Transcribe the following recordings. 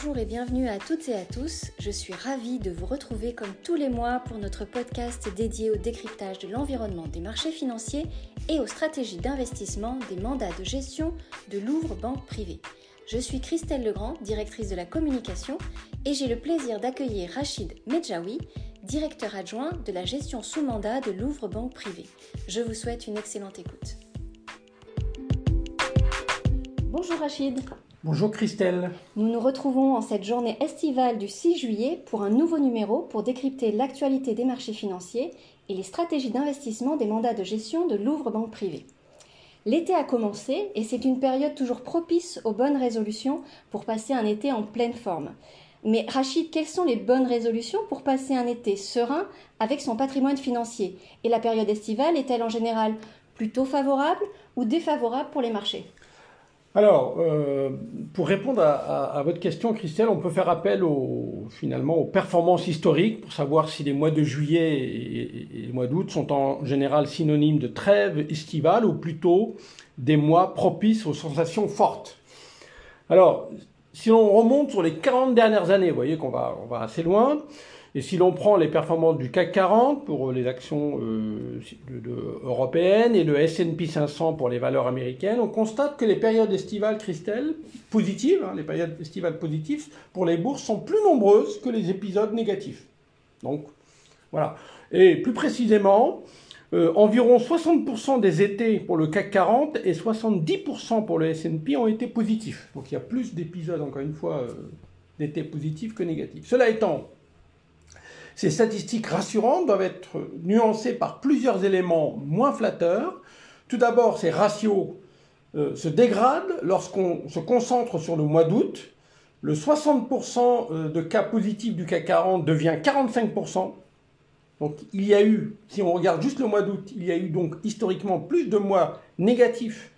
Bonjour et bienvenue à toutes et à tous. Je suis ravie de vous retrouver comme tous les mois pour notre podcast dédié au décryptage de l'environnement des marchés financiers et aux stratégies d'investissement des mandats de gestion de Louvre Banque Privée. Je suis Christelle Legrand, directrice de la communication, et j'ai le plaisir d'accueillir Rachid Medjaoui, directeur adjoint de la gestion sous mandat de Louvre Banque Privée. Je vous souhaite une excellente écoute. Bonjour Rachid. Bonjour Christelle. Nous nous retrouvons en cette journée estivale du 6 juillet pour un nouveau numéro pour décrypter l'actualité des marchés financiers et les stratégies d'investissement des mandats de gestion de Louvre Banque Privée. L'été a commencé et c'est une période toujours propice aux bonnes résolutions pour passer un été en pleine forme. Mais Rachid, quelles sont les bonnes résolutions pour passer un été serein avec son patrimoine financier? Et la période estivale est-elle en général plutôt favorable ou défavorable pour les marchés? Alors, euh, pour répondre à, votre question, Christelle, on peut faire appel finalement aux performances historiques pour savoir si les mois de juillet et, les mois d'août sont en général synonymes de trêve estivale ou plutôt des mois propices aux sensations fortes. Alors, si on remonte sur les 40 dernières années, vous voyez qu'on va, on va assez loin, et si l'on prend les performances du CAC 40 pour les actions euh, européennes et le S&P 500 pour les valeurs américaines, on constate que les périodes estivales, Christelle, positives, hein, les périodes estivales positives pour les bourses sont plus nombreuses que les épisodes négatifs. Donc, voilà. Et plus précisément, euh, environ 60% des étés pour le CAC 40 et 70% pour le S&P ont été positifs. Donc il y a plus d'épisodes, encore une fois, euh, d'étés positifs que négatifs. Cela étant, ces statistiques rassurantes doivent être nuancées par plusieurs éléments moins flatteurs. Tout d'abord, ces ratios euh, se dégradent lorsqu'on se concentre sur le mois d'août. Le 60% euh, de cas positifs du CAC 40 devient 45%. Donc il y a eu, si on regarde juste le mois d'août, il y a eu donc historiquement plus de mois négatifs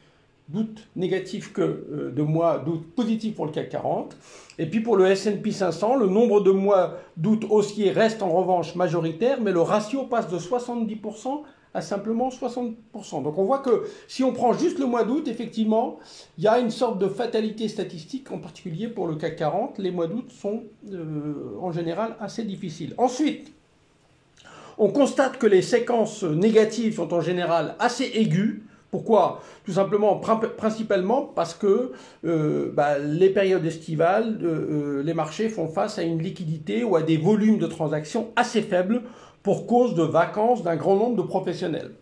d'août négatif que euh, de mois d'août positifs pour le CAC 40. Et puis pour le S&P 500, le nombre de mois d'août haussiers reste en revanche majoritaire, mais le ratio passe de 70% à simplement 60%. Donc on voit que si on prend juste le mois d'août, effectivement, il y a une sorte de fatalité statistique, en particulier pour le CAC 40. Les mois d'août sont euh, en général assez difficiles. Ensuite, on constate que les séquences négatives sont en général assez aiguës. Pourquoi? Tout simplement, principalement parce que euh, bah, les périodes estivales, euh, euh, les marchés font face à une liquidité ou à des volumes de transactions assez faibles pour cause de vacances d'un grand nombre de professionnels.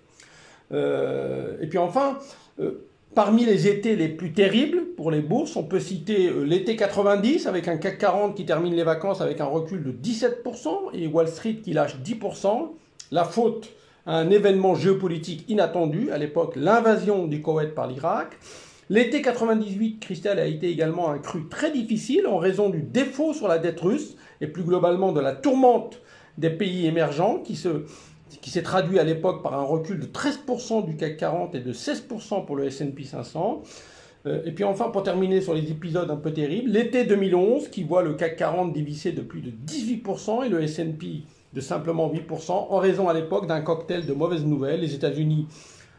et puis enfin, parmi les étés les plus terribles pour les bourses, on peut citer l'été 90 avec un CAC 40 qui termine les vacances avec un recul de 17% et Wall Street qui lâche 10%. La faute un événement géopolitique inattendu, à l'époque l'invasion du Koweït par l'Irak. L'été 98, Christelle a été également un cru très difficile en raison du défaut sur la dette russe et plus globalement de la tourmente des pays émergents qui qui s'est traduit à l'époque par un recul de 13% du CAC 40 et de 16% pour le S&P 500. Euh, et puis enfin, pour terminer sur les épisodes un peu terribles, l'été 2011 qui voit le CAC 40 divisé de plus de 18% et le S&P de simplement 8%, en raison à l'époque d'un cocktail de mauvaises nouvelles. Les États-Unis,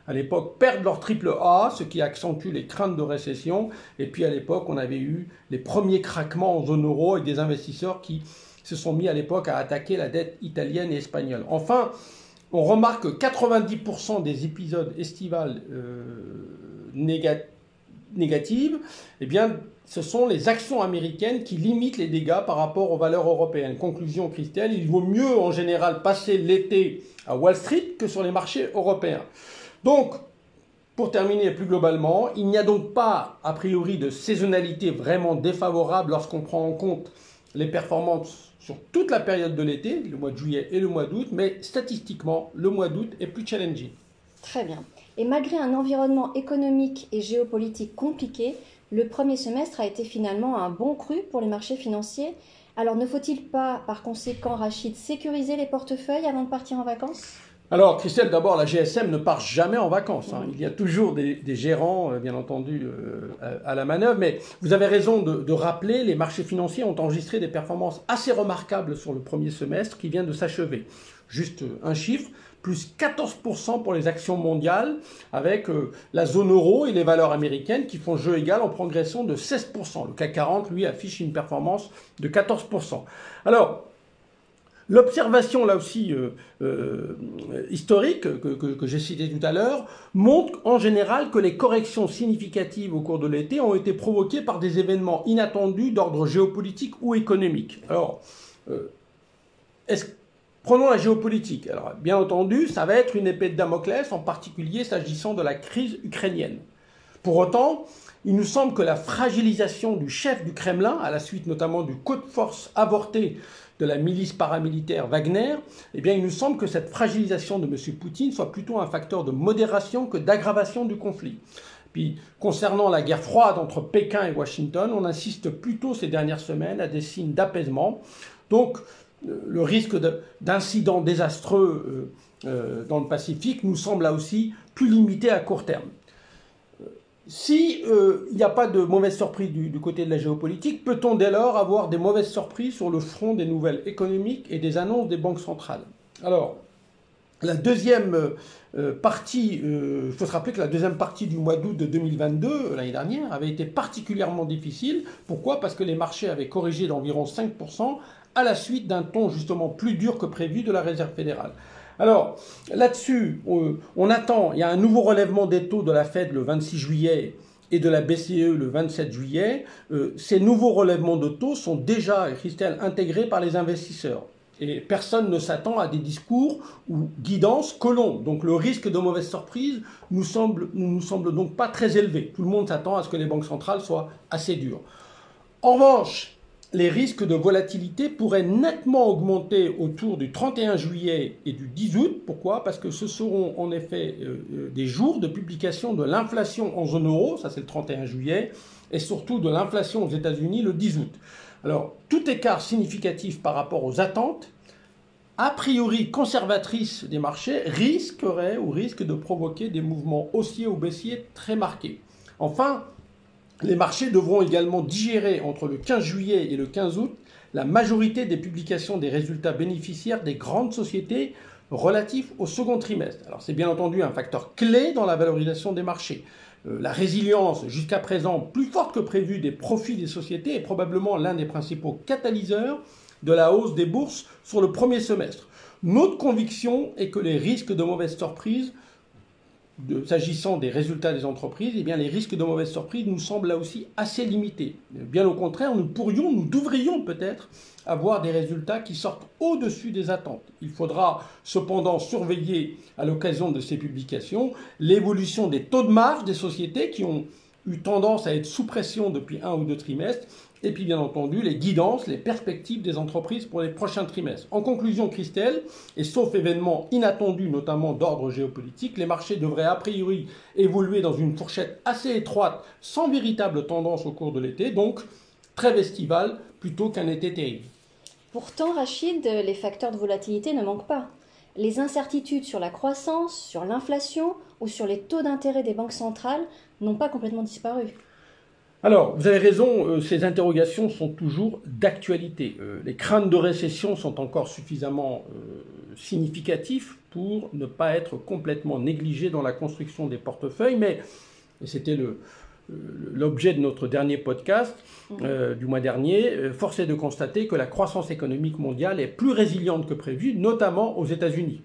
à l'époque, perdent leur triple A, ce qui accentue les craintes de récession. Et puis à l'époque, on avait eu les premiers craquements en zone euro et des investisseurs qui se sont mis à l'époque à attaquer la dette italienne et espagnole. Enfin, on remarque que 90% des épisodes estivales euh, négatives, eh bien, ce sont les actions américaines qui limitent les dégâts par rapport aux valeurs européennes. Conclusion, Christelle, il vaut mieux en général passer l'été à Wall Street que sur les marchés européens. Donc, pour terminer plus globalement, il n'y a donc pas a priori de saisonnalité vraiment défavorable lorsqu'on prend en compte les performances sur toute la période de l'été, le mois de juillet et le mois d'août, mais statistiquement, le mois d'août est plus challenging. Très bien. Et malgré un environnement économique et géopolitique compliqué, le premier semestre a été finalement un bon cru pour les marchés financiers. Alors ne faut-il pas, par conséquent, Rachid, sécuriser les portefeuilles avant de partir en vacances? Alors, Christelle, d'abord, la GSM ne part jamais en vacances. Hein. Il y a toujours des, gérants, euh, bien entendu, euh, à la manœuvre. Mais vous avez raison de, de, rappeler, les marchés financiers ont enregistré des performances assez remarquables sur le premier semestre qui vient de s'achever. Juste un chiffre, plus 14% pour les actions mondiales, avec euh, la zone euro et les valeurs américaines qui font jeu égal en progression de 16%. Le CAC 40, lui, affiche une performance de 14%. Alors, L'observation, là aussi, euh, euh, historique, que, j'ai citée tout à l'heure, montre en général que les corrections significatives au cours de l'été ont été provoquées par des événements inattendus d'ordre géopolitique ou économique. Alors, euh, prenons la géopolitique. Alors, bien entendu, ça va être une épée de Damoclès, en particulier s'agissant de la crise ukrainienne. Pour autant, il nous semble que la fragilisation du chef du Kremlin, à la suite notamment du coup de force avorté de la milice paramilitaire Wagner, eh bien, il nous semble que cette fragilisation de M. Poutine soit plutôt un facteur de modération que d'aggravation du conflit. Puis, concernant la guerre froide entre Pékin et Washington, on insiste plutôt ces dernières semaines à des signes d'apaisement. Donc, le risque d'incidents désastreux euh, euh, dans le Pacifique nous semble là aussi plus limité à court terme. S'il euh, n'y a pas de mauvaise surprise du, côté de la géopolitique, peut-on dès lors avoir des mauvaises surprises sur le front des nouvelles économiques et des annonces des banques centrales? Alors, la deuxième partie, il faut se rappeler que la deuxième partie du mois d'août de 2022, l'année dernière, avait été particulièrement difficile. Pourquoi? Parce que les marchés avaient corrigé d'environ 5% à la suite d'un ton justement plus dur que prévu de la Réserve fédérale. Alors, là-dessus, on, attend, il y a un nouveau relèvement des taux de la Fed le 26 juillet et de la BCE le 27 juillet. Euh, ces nouveaux relèvements de taux sont déjà, Christelle, intégrés par les investisseurs. Et personne ne s'attend à des discours ou guidances colons. Donc le risque de mauvaise surprise nous semble, nous semble donc pas très élevé. Tout le monde s'attend à ce que les banques centrales soient assez dures. En revanche, les risques de volatilité pourraient nettement augmenter autour du 31 juillet et du 10 août. Pourquoi? Parce que ce seront en effet euh, euh, des jours de publication de l'inflation en zone euro, ça c'est le 31 juillet, et surtout de l'inflation aux États-Unis le 10 août. Alors, tout écart significatif par rapport aux attentes, a priori conservatrices des marchés, risquerait ou risque de provoquer des mouvements haussiers ou baissiers très marqués. Enfin, les marchés devront également digérer entre le 15 juillet et le 15 août la majorité des publications des résultats bénéficiaires des grandes sociétés relatifs au second trimestre. Alors c'est bien entendu un facteur clé dans la valorisation des marchés. Euh, la résilience jusqu'à présent plus forte que prévu des profits des sociétés est probablement l'un des principaux catalyseurs de la hausse des bourses sur le premier semestre. Notre conviction est que les risques de mauvaise s'agissant des résultats des entreprises, eh les risques de mauvaise surprise nous semblent là aussi assez limités. Bien au contraire, nous pourrions, nous devrions peut-être avoir des résultats qui sortent au-dessus des attentes. Il faudra cependant surveiller, à l'occasion de ces publications, l'évolution des taux de marge des sociétés qui ont eu tendance à être sous pression depuis un ou deux trimestres et puis bien entendu les guidances, les perspectives des entreprises pour les prochains trimestres. En conclusion, Christelle, et sauf événement inattendu, notamment d'ordre géopolitique, les marchés devraient a priori évoluer dans une fourchette assez étroite, sans véritable tendance au cours de l'été, donc très estival plutôt qu'un été terrible. Pourtant, Rachid, les facteurs de volatilité ne manquent pas. Les incertitudes sur la croissance, sur l'inflation ou sur les taux d'intérêt des banques centrales n'ont pas complètement disparu. Alors, vous avez raison, euh, ces interrogations sont toujours d'actualité. Euh, les craintes de récession sont encore suffisamment euh, significatives pour ne pas être complètement négligées dans la construction des portefeuilles, mais c'était l'objet de notre dernier podcast mmh. du mois dernier, force est de constater que la croissance économique mondiale est plus résiliente que prévu, notamment aux États-Unis.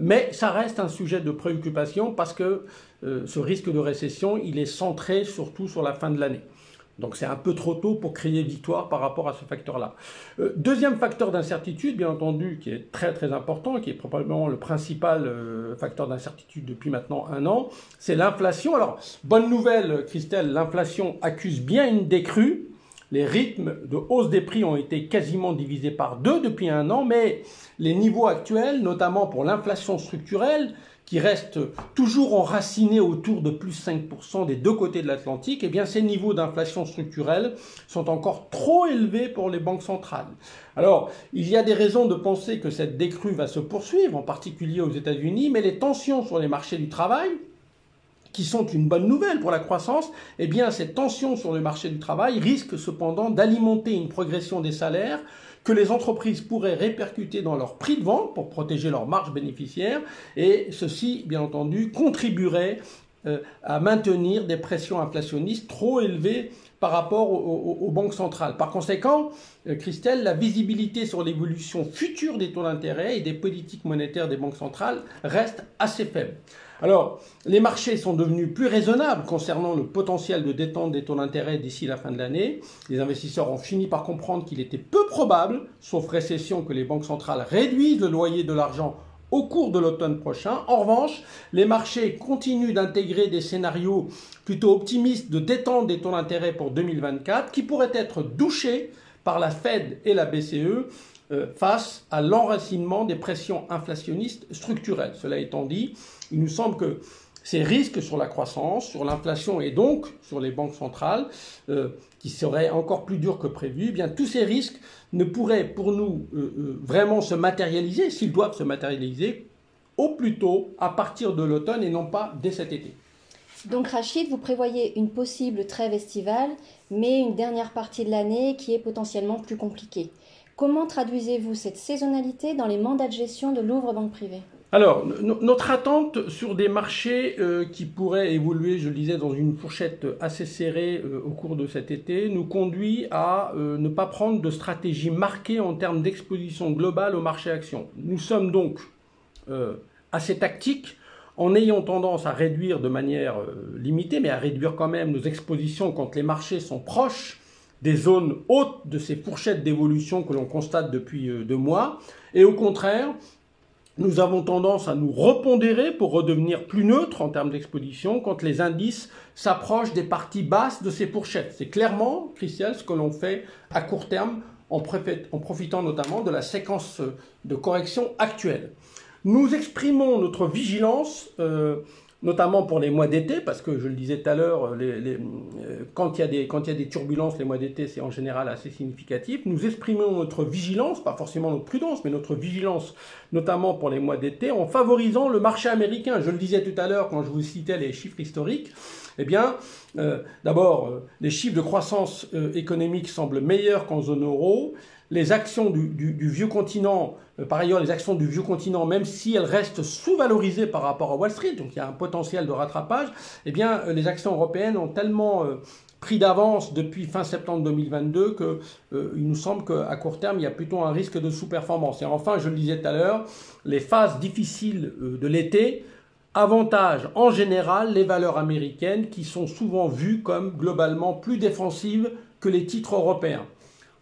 Mais ça reste un sujet de préoccupation parce que euh, ce risque de récession, il est centré surtout sur la fin de l'année. Donc c'est un peu trop tôt pour crier victoire par rapport à ce facteur-là. Euh, deuxième facteur d'incertitude, bien entendu, qui est très très important, qui est probablement le principal euh, facteur d'incertitude depuis maintenant un an, c'est l'inflation. Alors, bonne nouvelle, Christelle, l'inflation accuse bien une décrue. Les rythmes de hausse des prix ont été quasiment divisés par deux depuis un an, mais les niveaux actuels, notamment pour l'inflation structurelle, qui reste toujours enraciné autour de plus 5% des deux côtés de l'Atlantique, eh bien ces niveaux d'inflation structurelle sont encore trop élevés pour les banques centrales. Alors, il y a des raisons de penser que cette décrue va se poursuivre, en particulier aux États-Unis, mais les tensions sur les marchés du travail, qui sont une bonne nouvelle pour la croissance, eh bien, ces tensions sur le marché du travail risquent cependant d'alimenter une progression des salaires que les entreprises pourraient répercuter dans leur prix de vente pour protéger leurs marges bénéficiaires et ceci, bien entendu, contribuerait euh, à maintenir des pressions inflationnistes trop élevées par rapport aux, banques centrales. Par conséquent, euh, Christelle, la visibilité sur l'évolution future des taux d'intérêt et des politiques monétaires des banques centrales reste assez faible. Alors, les marchés sont devenus plus raisonnables concernant le potentiel de détente des taux d'intérêt d'ici la fin de l'année. Les investisseurs ont fini par comprendre qu'il était peu probable, sauf récession, que les banques centrales réduisent le loyer de l'argent au cours de l'automne prochain. En revanche, les marchés continuent d'intégrer des scénarios plutôt optimistes de détente des taux d'intérêt pour 2024 qui pourraient être douchés par la Fed et la BCE face à l'enracinement des pressions inflationnistes structurelles. Cela étant dit, il nous semble que ces risques sur la croissance, sur l'inflation et donc sur les banques centrales, euh, qui seraient encore plus durs que prévu, eh bien tous ces risques ne pourraient pour nous euh, euh, vraiment se matérialiser, s'ils doivent se matérialiser, au plus tôt à partir de l'automne et non pas dès cet été. Donc Rachid, vous prévoyez une possible trêve estivale, mais une dernière partie de l'année qui est potentiellement plus compliquée. Comment traduisez-vous cette saisonnalité dans les mandats de gestion de Louvre Banque Privée? Alors, notre attente sur des marchés euh, qui pourraient évoluer, je le disais, dans une fourchette assez serrée euh, au cours de cet été, nous conduit à euh, ne pas prendre de stratégie marquée en termes d'exposition globale au marché action. Nous sommes donc assez tactiques en ayant tendance à réduire de manière limitée, mais à réduire quand même nos expositions quand les marchés sont proches des zones hautes de ces fourchettes d'évolution que l'on constate depuis deux mois, et au contraire, nous avons tendance à nous repondérer pour redevenir plus neutres en termes d'exposition quand les indices s'approchent des parties basses de ces fourchettes. C'est clairement, Christian, ce que l'on fait à court terme en, profitant notamment de la séquence de correction actuelle. Nous exprimons notre vigilance euh, notamment pour les mois d'été, parce que je le disais tout à l'heure, euh, quand, il y a des, quand il y a des turbulences, les mois d'été, c'est en général assez significatif. Nous exprimons notre vigilance, pas forcément notre prudence, mais notre vigilance, notamment pour les mois d'été, en favorisant le marché américain. Je le disais tout à l'heure quand je vous citais les chiffres historiques. Eh bien, euh, d'abord, euh, les chiffres de croissance économique semblent meilleurs qu'en zone euro les actions du, vieux continent, euh, par ailleurs les actions du vieux continent, même si elles restent sous-valorisées par rapport à Wall Street, donc il y a un potentiel de rattrapage, eh euh, les actions européennes ont tellement euh, pris d'avance depuis fin septembre 2022 qu'il nous semble qu'à court terme, il y a plutôt un risque de sous-performance. Et enfin, je le disais tout à l'heure, les phases difficiles de l'été avantagent en général les valeurs américaines qui sont souvent vues comme globalement plus défensives que les titres européens.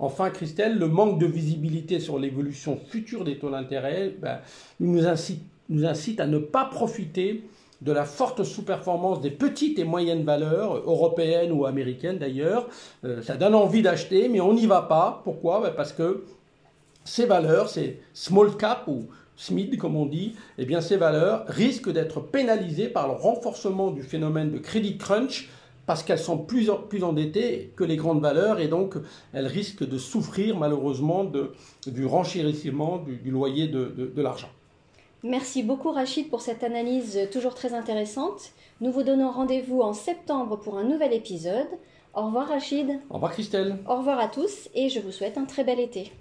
Enfin, Christelle, le manque de visibilité sur l'évolution future des taux d'intérêt ben, nous, incite, à ne pas profiter de la forte sous-performance des petites et moyennes valeurs, européennes ou américaines d'ailleurs. Euh, ça donne envie d'acheter, mais on n'y va pas. Pourquoi? Ben, Parce que ces valeurs, ces small cap ou SMID comme on dit, eh ces valeurs risquent d'être pénalisées par le renforcement du phénomène de crédit crunch parce qu'elles sont plus, plus endettées que les grandes valeurs et donc elles risquent de souffrir malheureusement de, du renchérissement du, loyer de, de l'argent. Merci beaucoup Rachid pour cette analyse toujours très intéressante. Nous vous donnons rendez-vous en septembre pour un nouvel épisode. Au revoir Rachid. Au revoir Christelle. Au revoir à tous et je vous souhaite un très bel été.